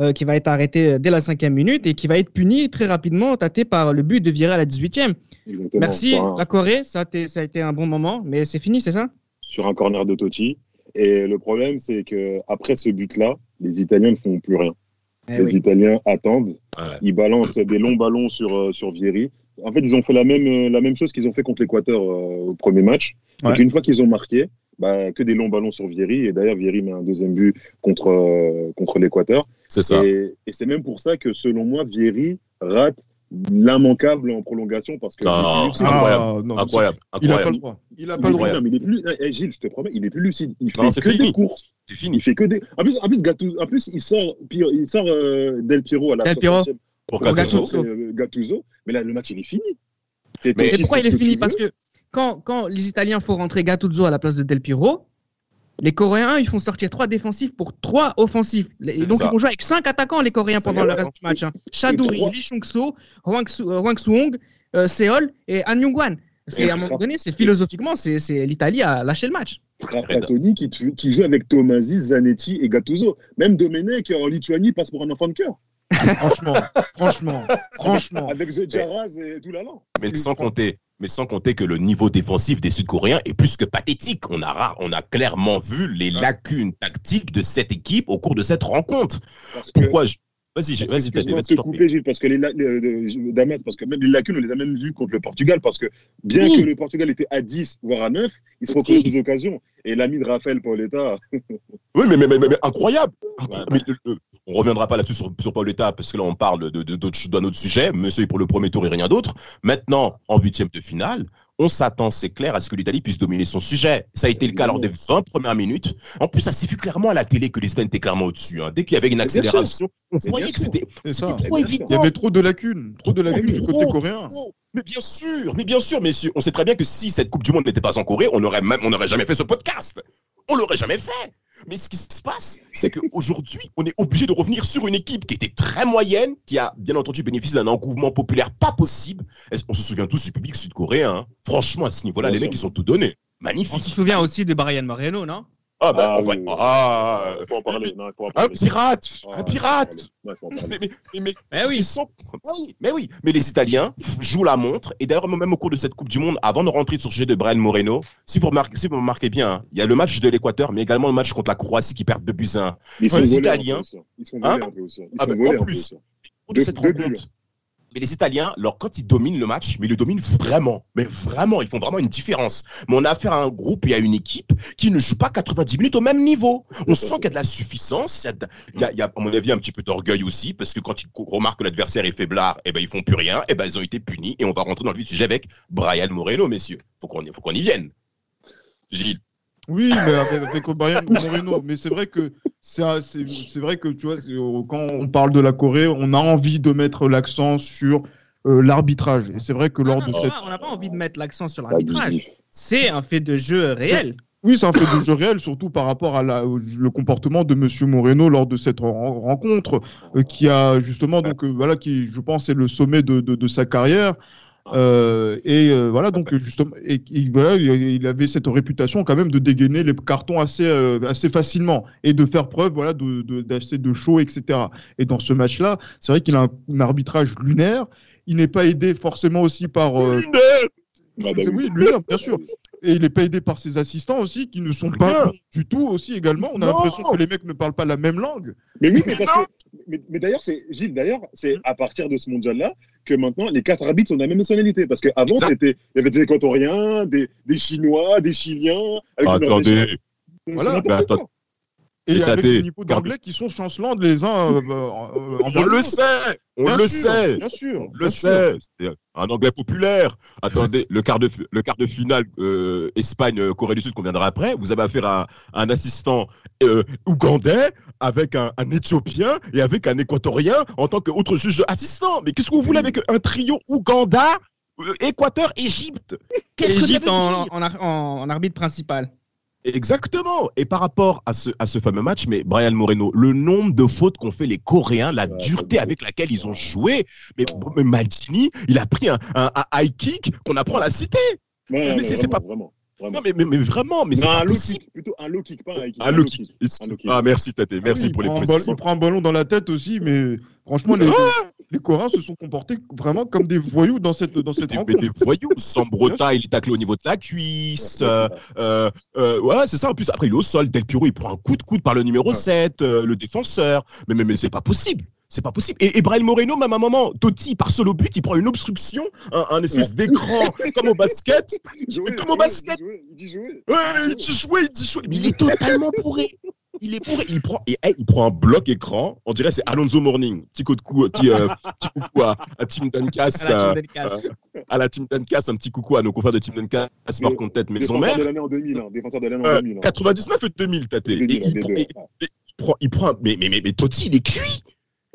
euh, qui va être arrêté euh, dès la cinquième minute et qui va être puni très rapidement, tâté par le but de virer à la 18e. Exactement. Merci la Corée, ça, a été- ça a été un bon moment, mais c'est fini, c'est ça? Sur un corner de Totti. Et le problème, c'est que après ce but-là, les Italiens ne font plus rien. Eh les oui. Italiens attendent. Ouais. Ils balancent des longs ballons sur, euh, sur Vieri. En fait, ils ont fait la même, euh, la même chose qu'ils ont fait contre l'Équateur euh, au premier match. Ouais. Donc, une fois qu'ils ont marqué, bah, que des longs ballons sur Vieri. Et d'ailleurs, Vieri met un deuxième but contre, euh, contre l'Équateur. C'est ça. Et, et c'est même pour ça que, selon moi, Vieri rate l'immanquable en prolongation parce que Ah, il est plus incroyable. non, Incroyable. Il a pas Incroyable. le droit. Il a pas le droit. non, il est plus, eh, Gilles, je te promets, il est plus lucide. Il fait Non, que fini. des courses. C'est Il fini. fait que des. En plus, en plus, Gattuso, en plus il sort, il euh, Del Piero à la Del Piero. 60e. Pour Gattuso. Euh, Gattuso. Mais là, le match, il est fini. C'est Mais titre, pourquoi il est fini? Parce que quand, quand les Italiens font rentrer Gattuso à la place de Del Piero, les Coréens, ils font sortir trois défensifs pour trois offensifs. Et donc, ça. ils vont jouer avec cinq attaquants, les Coréens, pendant le reste du match. Hein. Chadouri, trois- Lee Chung-so, Hwang euh, Seol et Han Young-wan. C'est à un moment donné, c'est philosophiquement, c'est c'est l'Italie a lâché le match. Trapattoni qui, qui joue avec Tomasi, Zanetti et Gattuso. Même Domenech en Lituanie passe pour un enfant de cœur. Franchement, franchement, franchement. Avec The Jaraz et tout l'allant. Mais sans compter, mais sans compter que le niveau défensif des Sud-Coréens est plus que pathétique. On a, rare- on a clairement vu les lacunes tactiques de cette équipe au cours de cette rencontre. Parce que, Pourquoi je... Vas-y, vas-y, vas-y, de je te couper, Gilles, parce que les, Damas, parce que même les lacunes, on les a même vues contre le Portugal, parce que bien Oui. que le Portugal était à 10, voire à 9, il se procure des occasions. Et l'ami de Raphaël Paoletta, Oui, mais, mais, mais, mais- mais incroyable. Ouais. Mais, euh, euh, on reviendra pas là-dessus sur, sur Paoletta, parce que là, on parle de, de, d'un autre sujet. Monsieur est pour le premier tour et rien d'autre. Maintenant, en huitième de finale, on s'attend, c'est clair, à ce que l'Italie puisse dominer son sujet. Ça a été le cas lors des 20 premières minutes. En plus, ça s'est vu clairement à la télé que les Italiens étaient clairement au-dessus. hein. Dès qu'il y avait une accélération, on voyait que c'était trop évident. Il y avait trop de lacunes, trop de lacunes du côté coréen. Mais bien sûr, mais bien sûr, messieurs, on sait très bien que si cette Coupe du Monde n'était pas en Corée, on n'aurait même, on n'aurait jamais fait ce podcast. On l'aurait jamais fait. Mais ce qui se passe, c'est qu'aujourd'hui, on est obligé de revenir sur une équipe qui était très moyenne, qui a bien entendu bénéficié d'un engouement populaire pas possible. On se souvient tous du public sud-coréen. hein. Franchement, à ce niveau-là, les mecs, ils sont tout donnés. On Magnifique. se souvient aussi de Brian Moreno, non? Ah, bah, Ah, on va- oui, oui. ah, il faut en parler. Non, il faut en un pirate, Ah, un pirate. faut en parler. Mais, mais, mais, mais- oui. ils sont- Ah oui, mais oui. Mais les Italiens jouent la montre. Et d'ailleurs, même au cours de cette Coupe du Monde, avant de rentrer sur le sujet de Brian Moreno, si vous remarquez, si vous remarquez bien, hein, il y a le match de l'Équateur, mais également le match contre la Croatie qui perd 2 buts à 1. Ils sont Les volés un Italiens. peu aussi. Ils sont volés Hein un peu aussi. Ils Ah, sont bah, volés en un peu plus. aussi. Au cours de Deux- cette rencontre. Mais les Italiens, alors quand ils dominent le match, mais ils le dominent vraiment, mais vraiment, ils font vraiment une différence. Mais on a affaire à un groupe et à une équipe qui ne joue pas 90 minutes au même niveau. On sent qu'il y a de la suffisance, il y a, à mon avis, un petit peu d'orgueil aussi, parce que quand ils remarquent que l'adversaire est faiblard, eh ben, ils font plus rien, eh ben, ils ont été punis, et on va rentrer dans le vif sujet avec Brian Moreno, messieurs. Faut qu'on faut qu'on y vienne. Gilles. Oui, mais avec, avec Brian Moreno. Mais c'est vrai que c'est un- c'est vrai que tu vois, euh, quand on parle de la Corée, on a envie de mettre l'accent sur euh, l'arbitrage. Et c'est vrai que lors Ah de non, cette On n'a pas envie de mettre l'accent sur l'arbitrage. C'est un fait de jeu réel. Oui, c'est un fait de jeu réel, surtout par rapport à la- le comportement de Monsieur Moreno lors de cette ren- rencontre, euh, qui a justement donc euh, voilà qui, je pense, est le sommet de, de, de sa carrière. Euh, et euh, voilà donc justement et, et voilà il avait cette réputation quand même de dégainer les cartons assez euh, assez facilement et de faire preuve voilà de de- d'assez de show etc et dans ce match là c'est vrai qu'il a un, un arbitrage lunaire il n'est pas aidé forcément aussi par euh, Ah, bah oui, lunaire, bien sûr. Et il est pas aidé par ses assistants aussi, qui ne sont pas du tout aussi également. On a l'impression que les mecs ne parlent pas la même langue. Mais oui, mais parce que. Mais, mais d'ailleurs, c'est Gilles. D'ailleurs, c'est à partir de ce mondial-là que maintenant les quatre arbitres sont de la même nationalité. Parce qu'avant, c'était il y avait des équatoriens, des, des Chinois, des Chiliens. avec une Attendez, Voilà. Mais Et avec des niveaux d'anglais qui sont chancelants les uns euh, euh, euh, on le sait, on Bien le sûr, sait. Bien sûr. On bien le sûr. sait, c'est un anglais populaire. Attendez, le quart de, le quart de finale euh, Espagne-Corée du Sud qu'on viendra après, vous avez affaire à, à un assistant euh, ougandais avec un, un éthiopien et avec un équatorien en tant qu'autre juge assistant. Mais qu'est-ce que vous voulez avec un trio Ouganda, euh, Équateur, Égypte? Qu'est-ce que ça Égypte veut en, dire? en, ar- en- en arbitre principal. Exactement. Et par rapport à ce, à ce fameux match, mais Brian Moreno, le nombre de fautes qu'ont fait les Coréens, la Ouais, dureté avec laquelle ils ont joué, mais, mais Maldini, il a pris un, un, un high kick qu'on apprend à la cité. Ouais, Mais c'est- pas- vraiment. Vraiment. Non, mais, mais, mais vraiment, mais c'est un low possible. kick, plutôt un low kick, pas un kick. Un low kick. Un low kick. Ah, merci Tate, Ah merci oui, pour les précisions. Il prend un ballon dans la tête aussi, mais franchement, les, les Coréens se sont comportés vraiment comme des voyous dans cette, dans cette Des, rencontre. des voyous, Sambrota, il est taclé au niveau de la cuisse. euh, euh, euh, ouais, c'est ça. En plus, après, il est au sol. Del Piro, il prend un coup de coude par le numéro Ouais. 7, euh, le défenseur. Mais, mais, mais c'est pas possible. C'est pas possible. Et, et Brian Moreno, même à un moment, Totti, il part seul au but, il prend une obstruction, un, un espèce d'écran comme au basket. Jouer, Comme au basket. Il dit jouer. Ouais, il dit jouer, il dit jouer. Mais il est totalement bourré. Il est bourré. Il prend, et, hey, il prend un bloc écran. On dirait que c'est Alonso Morning. Petit coup de cou, petit, euh, petit coucou à, à Tim Duncas. À la euh, team Delcas. euh, à la Team Duncas, un petit coucou à nos confrères de Team Duncas, par contre tête maison Défenseur mère. de l'année en 2000. hein, Défenseur de l'année en Euh, 2000. hein. 99 et 2000, Tate. Et 2000, il, prend, il prend, mais, mais, mais, mais Totti, il est cuit.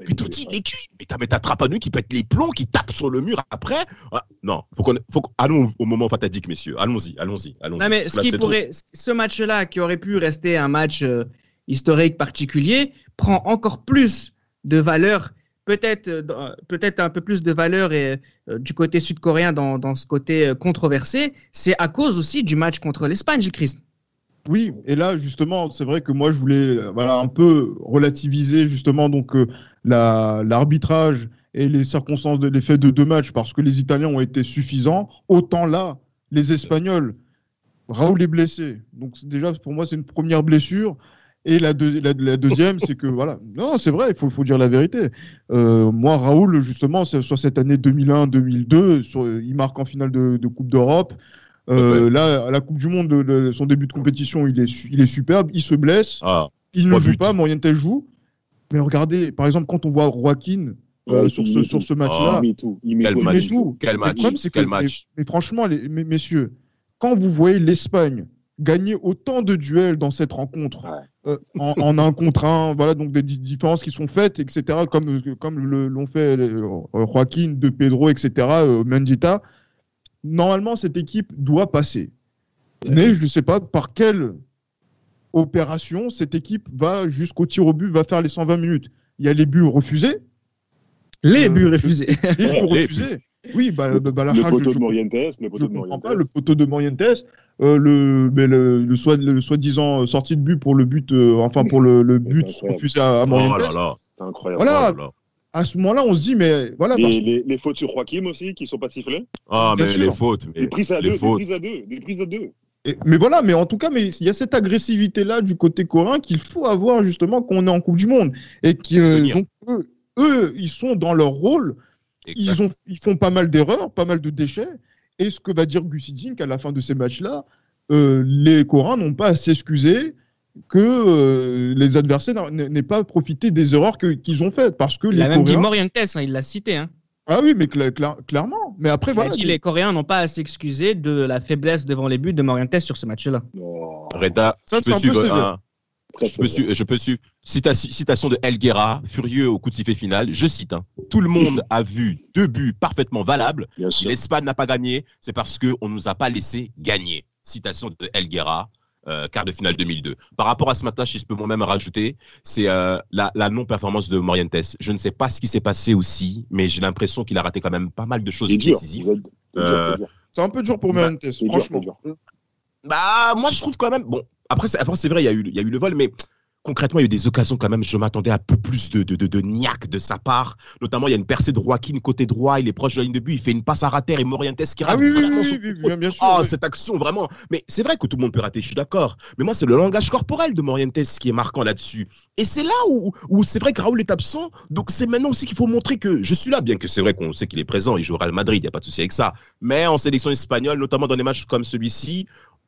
Il est cuit. Mais t'as, mais t'as Trapanu qui pète les plombs, qui tape sur le mur après. Ah, non, faut qu'on, faut qu'on- allons au moment fatidique, messieurs. Allons-y, allons-y, allons-y. Non, mais ce que là, qui c'est pourrait, ce match-là, qui aurait pu rester un match euh, historique particulier, prend encore plus de valeur, peut-être, euh, dans- peut-être un peu plus de valeur et, euh, du côté sud-coréen dans, dans ce côté euh, controversé. C'est à cause aussi du match contre l'Espagne, Christ. Oui, et là justement, c'est vrai que moi je voulais euh, voilà un peu relativiser justement donc euh, la l'arbitrage et les circonstances de l'effet de deux matchs parce que les Italiens ont été suffisants. Autant là, les Espagnols, Raoul est blessé, donc déjà pour moi c'est une première blessure. Et la, deux- la, la deuxième, c'est que voilà, non, c'est vrai, il faut, faut dire la vérité. Euh, moi, Raoul, justement, sur cette année 2001-2002, sur- il marque en finale de, de Coupe d'Europe. Euh, Là, à la Coupe du Monde, le- son début de compétition, il est, il est superbe. Il se blesse, Ah, il ne joue buts. pas, Morientes joue. Mais regardez, par exemple, quand on voit Joaquin euh, sur ce, sur ce match-là, Il met tout. Il met Quel tout. il match. met tout. quel match, problème, c'est que- quel mais- match. Mais, franchement, les, messieurs, quand vous voyez l'Espagne gagner autant de duels dans cette rencontre, Ouais. euh, en, en un contre un, voilà, donc des di- différences qui sont faites, etc., comme, comme le- l'ont fait euh, Joaquin, De Pedro, etc., euh, Mendita, normalement, cette équipe doit passer. Mais je ne sais pas par quelle opération cette équipe va jusqu'au tir au but, va faire les 120 minutes. Il y a les buts refusés. Les Euh, buts refusés. Les buts les refusés. Oui, bah, bah, bah, Le je- poteau je- de Morientes. Le je poteau de comprends Morientes. pas le poteau de Morientes, euh, le, mais le, le, soi, le soi-disant sortie de but pour le but, euh, enfin pour le, le but refusé à, à Oh Morientes. là là. C'est incroyable. Voilà. Oh là. À ce moment-là, on se dit, mais voilà, parce- Les, les, les fautes sur Joachim aussi qui sont pas sifflées. Ah, Bien mais sûr. les fautes. mais Des prises à les deux. Des fautes. prises à deux. Des prises à deux. Et- mais voilà, mais en tout cas, mais il y a cette agressivité-là du côté coréen qu'il faut avoir justement quand on est en Coupe du Monde et qui euh, donc eux, eux, ils sont dans leur rôle, Exact. ils ont, ils font pas mal d'erreurs, pas mal de déchets. Et ce que va dire Gusidink à la fin de ces matchs-là, euh, les Coréens n'ont pas à s'excuser que euh, les adversaires n'a- n'aient pas profité des erreurs que- qu'ils ont faites. Parce que Il les a même dit Coréens. Morientes, hein, il l'a cité. Hein. Ah oui, mais cla- cla- clairement. Mais après, Il voilà. dit les Coréens n'ont pas à s'excuser de la faiblesse devant les buts de Morientes sur ce match-là. Non. Reda, Ça, je peux suivre. un- Très, Je peux, très su- je peux suivre. Cita- citation de El Guerra, furieux au coup de sifflet final. Je cite hein. Tout le monde a vu deux buts parfaitement valables. L'Espagne n'a pas gagné, c'est parce qu'on ne nous a pas laissé gagner. Citation de El Guerra, euh, quart de finale 2002. Par rapport à ce match, si je peux moi-même rajouter, c'est euh, la, la non-performance de Morientes. Je ne sais pas ce qui s'est passé aussi, mais j'ai l'impression qu'il a raté quand même pas mal de choses décisives. Euh, c'est dur. C'est un peu dur pour Bah, Morientes, franchement. dur. Bah, moi, je trouve quand même. Bon, après, c'est, après, c'est vrai, il y, a eu, il y a eu le vol, mais concrètement, il y a eu des occasions quand même. Je m'attendais à un peu plus de, de, de, de niaque de sa part. Notamment, il y a une percée de Joaquin côté droit. Il est proche de la ligne de but. Il fait une passe à rater et Morientes qui rate Ah oui, oui, oui, bien, bien sûr. Ah, oui. cette action, vraiment. Mais c'est vrai que tout le monde peut rater, je suis d'accord. Mais moi, c'est le langage corporel de Morientes qui est marquant là-dessus. Et c'est là où, où c'est vrai que Raoul est absent. Donc, c'est maintenant aussi qu'il faut montrer que je suis là, bien que c'est vrai qu'on sait qu'il est présent. Il joue au Real Madrid, il n'y a pas de souci avec ça. Mais en sélection espagnole, notamment dans des matchs comme celui-ci,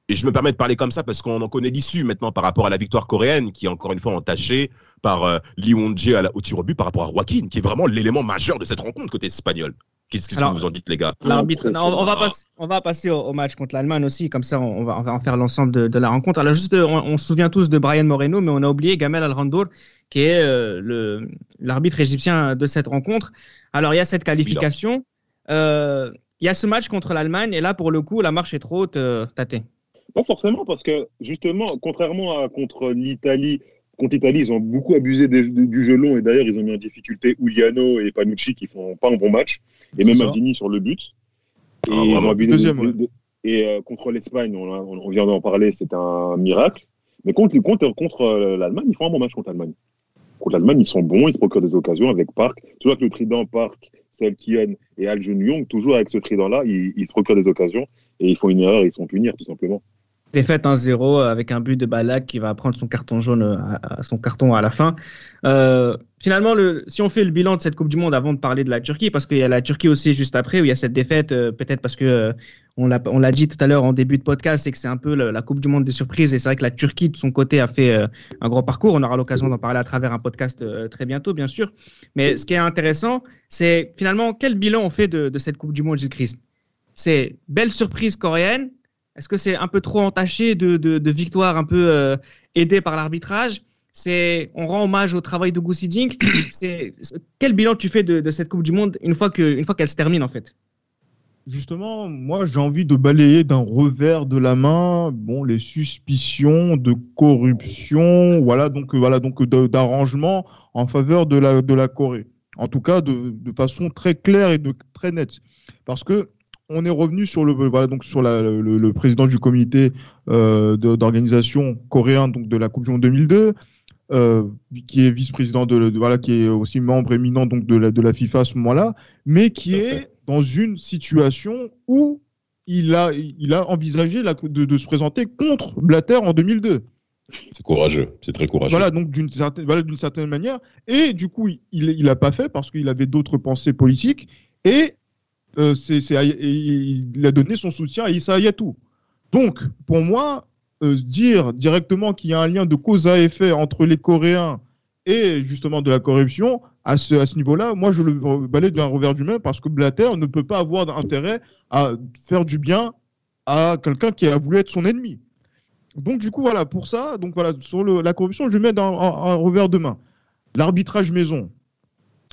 Et je me permets de parler comme ça parce qu'on en connaît l'issue maintenant par rapport à la victoire coréenne, qui est encore une fois entachée par euh, Lee Won-jae à la- au tir au but par rapport à Joaquin, qui est vraiment l'élément majeur de cette rencontre côté espagnol. Qu'est-ce qu'est-ce que Alors, vous en dites, les gars? L'arbitre, non, on, on va passer, on va passer au, au match contre l'Allemagne aussi, comme ça on va, on va en faire l'ensemble de, de la rencontre. Alors juste, on, on se souvient tous de Brian Moreno, mais on a oublié Gamel Alrandour, qui est euh, l'arbitre égyptien de cette rencontre. Alors il y a cette qualification, euh, il y a ce match contre l'Allemagne, et là pour le coup la marche est trop haute, euh, Tate. Pas forcément, parce que justement, contrairement à contre l'Italie, contre l'Italie, ils ont beaucoup abusé des- du, jeu long et d'ailleurs, ils ont mis en difficulté Uliano et Panucci qui font pas un bon match, et même. Maldini sur le but. Et, Ah, ils ont vraiment. abusé Deuxième, de- ouais. de- et euh, contre l'Espagne, on, vient d'en parler, c'est un miracle. Mais contre, contre, contre euh, l'Allemagne, ils font un bon match contre l'Allemagne. Contre l'Allemagne, ils sont bons, ils se procurent des occasions avec Park. Tu vois que le trident Park, Selkion et Al Young, toujours avec ce trident-là, ils, ils se procurent des occasions et ils font une erreur, ils se font punir, tout simplement. Défaite 1-0 avec un but de Balak qui va prendre son carton jaune euh, à, son carton à la fin. Euh, finalement, le, si on fait le bilan de cette Coupe du Monde avant de parler de la Turquie, parce qu'il y a la Turquie aussi juste après où il y a cette défaite, euh, peut-être parce que euh, on l'a dit tout à l'heure en début de podcast, c'est que c'est un peu la Coupe du Monde des surprises et c'est vrai que la Turquie de son côté a fait euh, un gros parcours. On aura l'occasion d'en parler à travers un podcast euh, très bientôt, bien sûr. Mais ce qui est intéressant, c'est finalement quel bilan on fait de, cette Coupe du Monde, Gilles Christ. C'est belle surprise coréenne. Est-ce que c'est un peu trop entaché de, de, de victoires un peu euh, aidées par l'arbitrage? C'est on rend hommage au travail de Goussi Dink. C'est quel bilan tu fais de, de cette Coupe du Monde une fois que une fois qu'elle se termine en fait? Justement, moi, j'ai envie de balayer d'un revers de la main, bon, les suspicions de corruption, voilà, donc, euh, voilà, donc, d'arrangement en faveur de la, de la Corée. En tout cas, de, de façon très claire et de, très nette. Parce que, on est revenu sur le, voilà, donc, sur la- le, le président du comité euh, d'organisation coréen, donc, de la Coupe du Monde 2002, euh, qui est vice-président de, de- voilà, qui est aussi membre éminent, donc, de la, de la FIFA à ce moment-là, mais qui est dans une situation où il a, il a envisagé la- de, de se présenter contre Blatter en 2002. C'est courageux, c'est très courageux. Voilà, donc d'une certaine, voilà, d'une certaine manière. Et du coup, il il l'a pas fait parce qu'il avait d'autres pensées politiques. Et, euh, il a donné son soutien à Issa Hayatou. Donc, pour moi, euh, dire directement qu'il y a un lien de cause à effet entre les Coréens et justement de la corruption, à ce, niveau-là, moi, je le balaye d'un revers du main parce que Blatter ne peut pas avoir intérêt à faire du bien à quelqu'un qui a voulu être son ennemi. Donc, du coup, voilà, pour ça, donc voilà, sur la corruption, je mets dans un, un revers de main. L'arbitrage maison.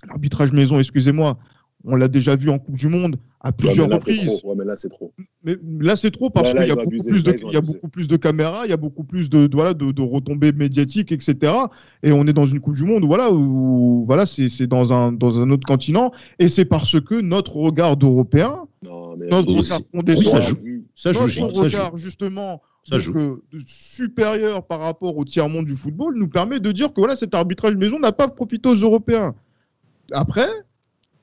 L'arbitrage maison, excusez-moi, on l'a déjà vu en Coupe du Monde à Ouais, plusieurs mais là, c'est reprises. Ouais, mais là, c'est trop. Mais là, c'est trop parce qu'il y a beaucoup plus de, Là, ils ont il y a abusé. beaucoup plus de caméras, il y a beaucoup plus de, de- voilà, de, de retombées médiatiques, etc. Et on est dans une Coupe du Monde, voilà, où, voilà, c'est, dans un, dans un autre continent. Et c'est parce que notre regard d'Européens, notre regard ça joue. Ça joue, notre ça joue. regard, justement, Ça donc, joue. euh, supérieur par rapport au tiers-monde du football nous permet de dire que voilà, cet arbitrage maison n'a pas profité aux Européens. Après,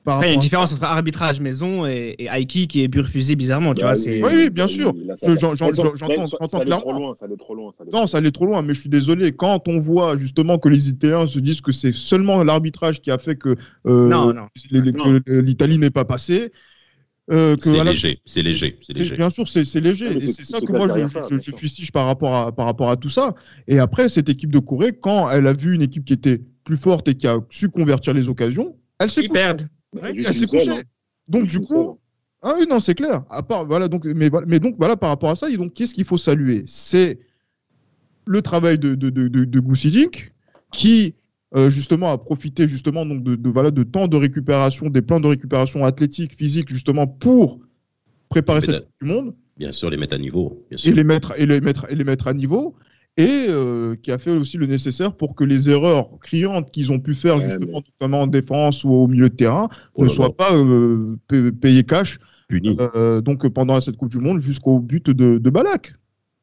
par Après, il y a une différence entre arbitrage maison et, et Aiki qui est burfusé bizarrement, tu Bah vois. oui, bien sûr. j'entends- clairement. trop loin, ça allait trop loin. ça allait Non, ça allait trop loin, mais je suis désolé. Quand on voit justement que les Italiens se disent que c'est seulement l'arbitrage qui a fait que, euh, l'Italie n'est pas passée, euh, C'est voilà, léger, c'est léger, c'est c'est- léger. Bien sûr, c'est léger. Et c'est- ça que moi, je, ça, je- je fustige par rapport, à, par rapport à tout ça. Et après, cette équipe de Corée, quand elle a vu une équipe qui était plus forte et qui a su convertir les occasions, elle s'est Ils Elle s'est couchée. hein. Donc, du coup, ah oui, non, c'est clair. À part, voilà, donc, mais, donc, voilà, par rapport à ça, et donc, qu'est-ce qu'il faut saluer? C'est le travail de, de, de, de, de Goussi Dink, qui, euh, justement, a profité, justement, donc, de, de, voilà, de temps de récupération, des plans de récupération athlétique, physique, justement, pour préparer cette Coupe du Monde Bien sûr, les mettre à niveau. Bien et sûr. les mettre, et les mettre, et les mettre à niveau. Et euh, qui a fait aussi le nécessaire pour que les erreurs criantes qu'ils ont pu faire, Ouais, justement, notamment en défense ou au milieu de terrain, Oh ne soient pas euh, pa- payés cash Puni. euh, donc pendant cette Coupe du Monde jusqu'au but de, de Balak.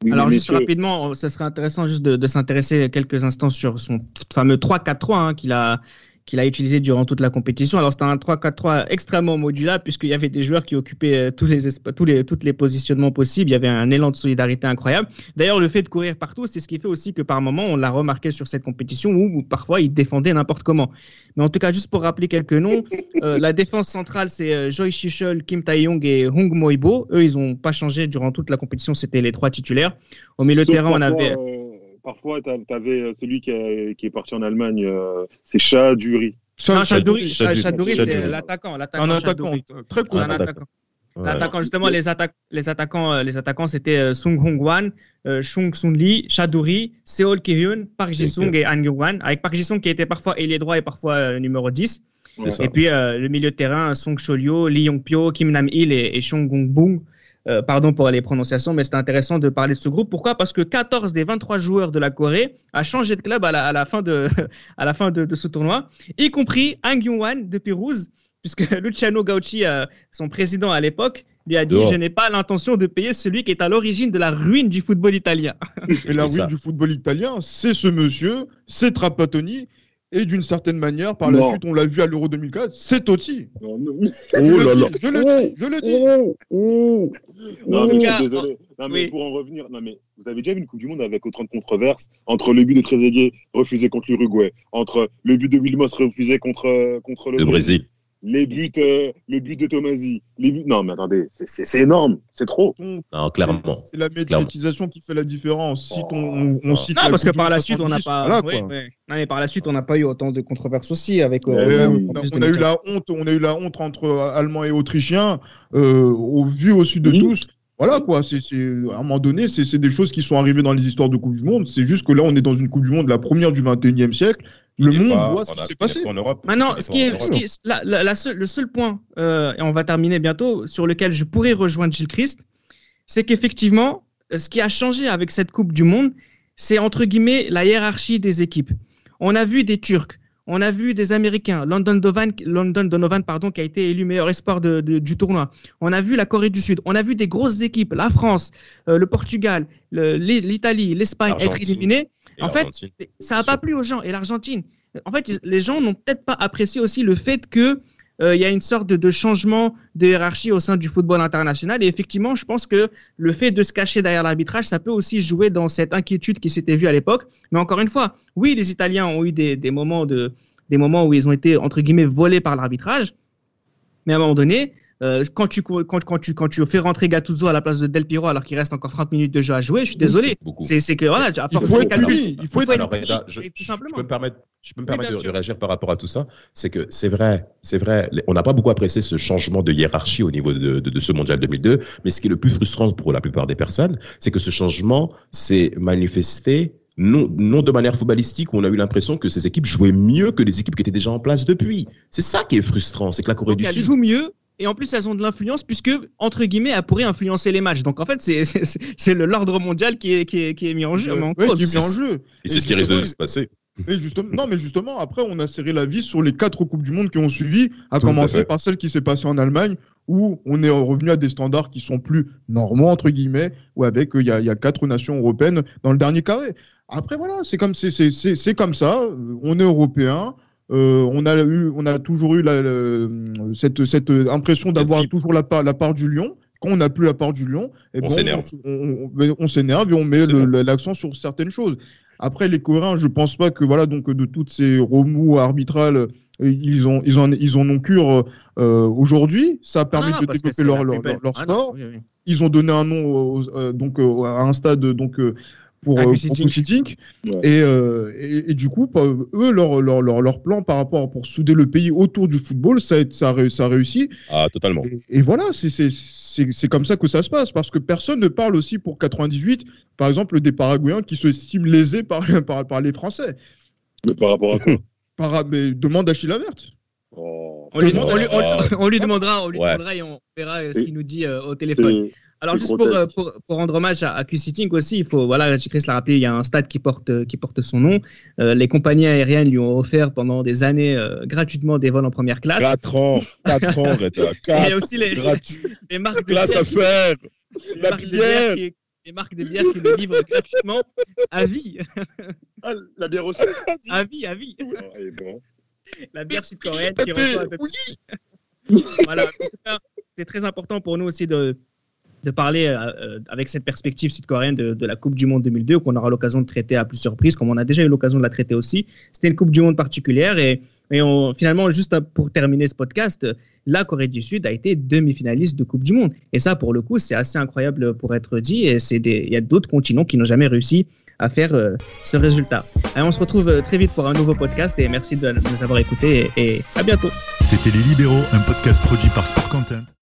Oui, Alors, juste messieurs, rapidement, ça serait intéressant juste de, de s'intéresser quelques instants sur son fameux 3-4-3 hein, qu'il a, qu'il a utilisé durant toute la compétition. Alors c'était un 3-4-3 extrêmement modulable puisqu'il y avait des joueurs qui occupaient euh, tous les, tous les, tous les positionnements possibles. Il y avait un élan de solidarité incroyable. D'ailleurs, le fait de courir partout, c'est ce qui fait aussi que par moment, on l'a remarqué sur cette compétition où, où parfois il défendait n'importe comment. Mais en tout cas, juste pour rappeler quelques noms, euh, la défense centrale, c'est euh, Joy Shichol, Kim Tae-yong et Hong Moibo. Eux, ils n'ont pas changé durant toute la compétition. C'était les trois titulaires. Au milieu de terrain, on avait... euh, Parfois, tu avais celui qui, a- qui est parti en Allemagne, euh, c'est Chadouri, Chadouri. C'est l'attaquant. l'attaquant Un attaquant Chadouri. très court. Un attaquant. attaquant. Ouais. L'attaquant, justement, les, attaques, les attaquants, euh, les attaquants, c'était euh, Sung Hong Wan, euh, Chung Sun Lee, Chadouri, Seol Ki-hyun, Park Ji-sung et An Kyung-wan, avec Park Ji-sung qui était parfois ailier droit et parfois euh, numéro 10. Ouais. ça. Et puis euh, le milieu de terrain, Song Cholyo, Lee Yong-pyo, Kim Nam-il et, et Chung Gong-bung. Euh, pardon pour les prononciations, mais c'est intéressant de parler de ce groupe. Pourquoi? Parce que 14 des 23 joueurs de la Corée a changé de club à la, à la fin, de, à la fin de, de ce tournoi, y compris Ang Yong-wan de Pérouse, puisque Luciano Gauchi, euh, son président à l'époque, lui a dit. Je n'ai pas l'intention de payer celui qui est à l'origine de la ruine du football italien. Et la ça. ruine du football italien, c'est ce monsieur, c'est Trapattoni, et d'une certaine manière, par la suite, on l'a vu à l'Euro 2004, c'est Totti. Non, non, Je Oh le là dis, là. je le dis, je le dis. Oh, oh. non, mais je suis désolé. Non, mais oui. pour en revenir, non, mais vous avez déjà vu une Coupe du Monde avec autant de controverses entre le but de Trezeguet refusé contre l'Uruguay, entre le but de Wilmos refusé contre, contre le, Le Brésil. Les buts, euh, le but de Tomasi, les buts. Non, mais attendez, c'est- énorme, c'est trop. Non, clairement. C'est la médiatisation qui fait la différence. Si ton- on, on Oh. cite Non, parce que par la suite, on n'a 70, pas. voilà, oui. Non, mais par la suite, on n'a pas eu autant de controverses aussi avec. Ouais, Euh, oui. on, a, plus on a eu 2004. la honte, on a eu la honte entre Allemands et Autrichiens, euh, au vu au sud de Oui. tous. Voilà quoi, c'est c'est- à un moment donné, c'est c'est des choses qui sont arrivées dans les histoires de Coupe du Monde. C'est juste que là, on est dans une Coupe du Monde, la première du 21e siècle. Le monde pas voit ce qui s'est passé. En Europe. Maintenant, ce pas qui en est, Europe. ce qui est- la- la- la seule- le seul point, euh, et on va terminer bientôt, sur lequel je pourrais rejoindre Gilles Christ, c'est qu'effectivement, euh, ce qui a changé avec cette Coupe du Monde, c'est entre guillemets la hiérarchie des équipes. On a vu des Turcs, on a vu des Américains, London Donovan, London Donovan pardon, qui a été élu meilleur espoir de- de- du tournoi. On a vu la Corée du Sud, on a vu des grosses équipes, la France, euh, le Portugal, le- l'Italie, l'Espagne être. Et en fait, ça n'a pas plu aux gens. Et l'Argentine, en fait, les gens n'ont peut-être pas apprécié aussi le fait que euh, il y a une sorte de, changement de hiérarchie au sein du football international. Et effectivement, je pense que le fait de se cacher derrière l'arbitrage, ça peut aussi jouer dans cette inquiétude qui s'était vue à l'époque. Mais encore une fois, oui, les Italiens ont eu des, moments de des moments où ils ont été entre guillemets volés par l'arbitrage. Mais à un moment donné, euh, quand, tu, quand, quand, tu, quand tu fais rentrer Gattuso à la place de Del Piro alors qu'il reste encore 30 minutes de jeu à jouer, je suis désolé. C'est que voilà, à Il faut être puni. Il faut être Alors, Reda, je, tout peux me permettre, je peux me Oui, permettre bien de, réagir par rapport à tout ça. C'est que c'est vrai, c'est vrai. On n'a pas beaucoup apprécié ce changement de hiérarchie au niveau de, de, de ce mondial 2002. Mais ce qui est le plus frustrant pour la plupart des personnes, c'est que ce changement s'est manifesté non, non de manière footballistique où on a eu l'impression que ces équipes jouaient mieux que les équipes qui étaient déjà en place depuis. C'est ça qui est frustrant, c'est que la Corée Donc du elles Sud. jouent mieux et en plus elles ont de l'influence puisque entre guillemets elles pourraient influencer les matchs. Donc en fait c'est l'ordre mondial qui est, qui est qui est mis en jeu. Euh, en ouais, cause. qui est mis en jeu. Et c'est ce qui risque de se passer. Et justement, non, mais justement, après, on a serré la vis sur les quatre Coupes du Monde qui ont suivi, à Tout commencer fait. par celle qui s'est passée en Allemagne, où on est revenu à des standards qui sont plus normaux, entre guillemets, où avec, euh, il y, a, il y a quatre nations européennes dans le dernier carré. Après, voilà, c'est comme, c'est, c'est, c'est, c'est comme ça. euh, On est européen. Euh, on, a eu, on a toujours eu la, cette, cette impression d'avoir toujours la part, la part du lion. Quand on n'a plus la part du lion, eh On ben, s'énerve. s- on, on- on s'énerve et on met l'accent sur certaines choses. Après, les Coréens, je pense pas que voilà donc de toutes ces remous arbitrales, ils ont ils en ils en ont cure euh, aujourd'hui. Ça a permis Non, non, de développer leur leur, leur- leur Ah non, sport. oui, oui. Ils ont donné un nom euh, donc à un stade donc pour À euh, pour. Ouais. et, euh, et et du coup pas- eux leur, leur leur leur plan par rapport pour souder le pays autour du football, ça a, ça ça a réussi. Ah, totalement. Et, et voilà, c'est- c'est c'est- c'est comme ça que ça se passe, parce que personne ne parle aussi pour 98, par exemple, des Paraguayens qui se estiment lésés par, par, par les Français. Mais par rapport à quoi Par, mais demande Achille Laverte. Oh. On lui, Demande- on lui- on lui- on lui demandera, on lui Ouais. demandera et on verra euh, ce qu'il nous dit euh, au téléphone. Alors juste pour, euh, pour, pour rendre hommage à, à QC Tink aussi, il faut voilà, Chris l'a rappelé, il y a un stade qui porte euh, qui porte son nom. Euh, les compagnies aériennes lui ont offert pendant des années euh, gratuitement des vols en première classe. 4 ans, 4 ans, Reda. Et il y a 4 aussi les, gratuit. les marques de Classe bière à faire. les La marques de bière qui- les marques de bière qui le livrent gratuitement à vie, Ah, la bière aussi à vie, à vie. Bon. la bière sud-coréenne qui reçoit peu voilà. C'est très important pour nous aussi de, de parler euh, euh, avec cette perspective sud-coréenne de, la Coupe du Monde 2002 qu'on aura l'occasion de traiter à plusieurs reprises, comme on a déjà eu l'occasion de la traiter aussi. C'était une Coupe du Monde particulière et, finalement, juste pour terminer ce podcast, la Corée du Sud a été demi-finaliste de Coupe du Monde. Et ça, pour le coup, c'est assez incroyable pour être dit. Et il y a d'autres continents qui n'ont jamais réussi à faire euh, ce résultat. On se retrouve très vite pour un nouveau podcast et merci de nous avoir écoutés et, et à bientôt. C'était Les Libéraux, un podcast produit par Sport Content.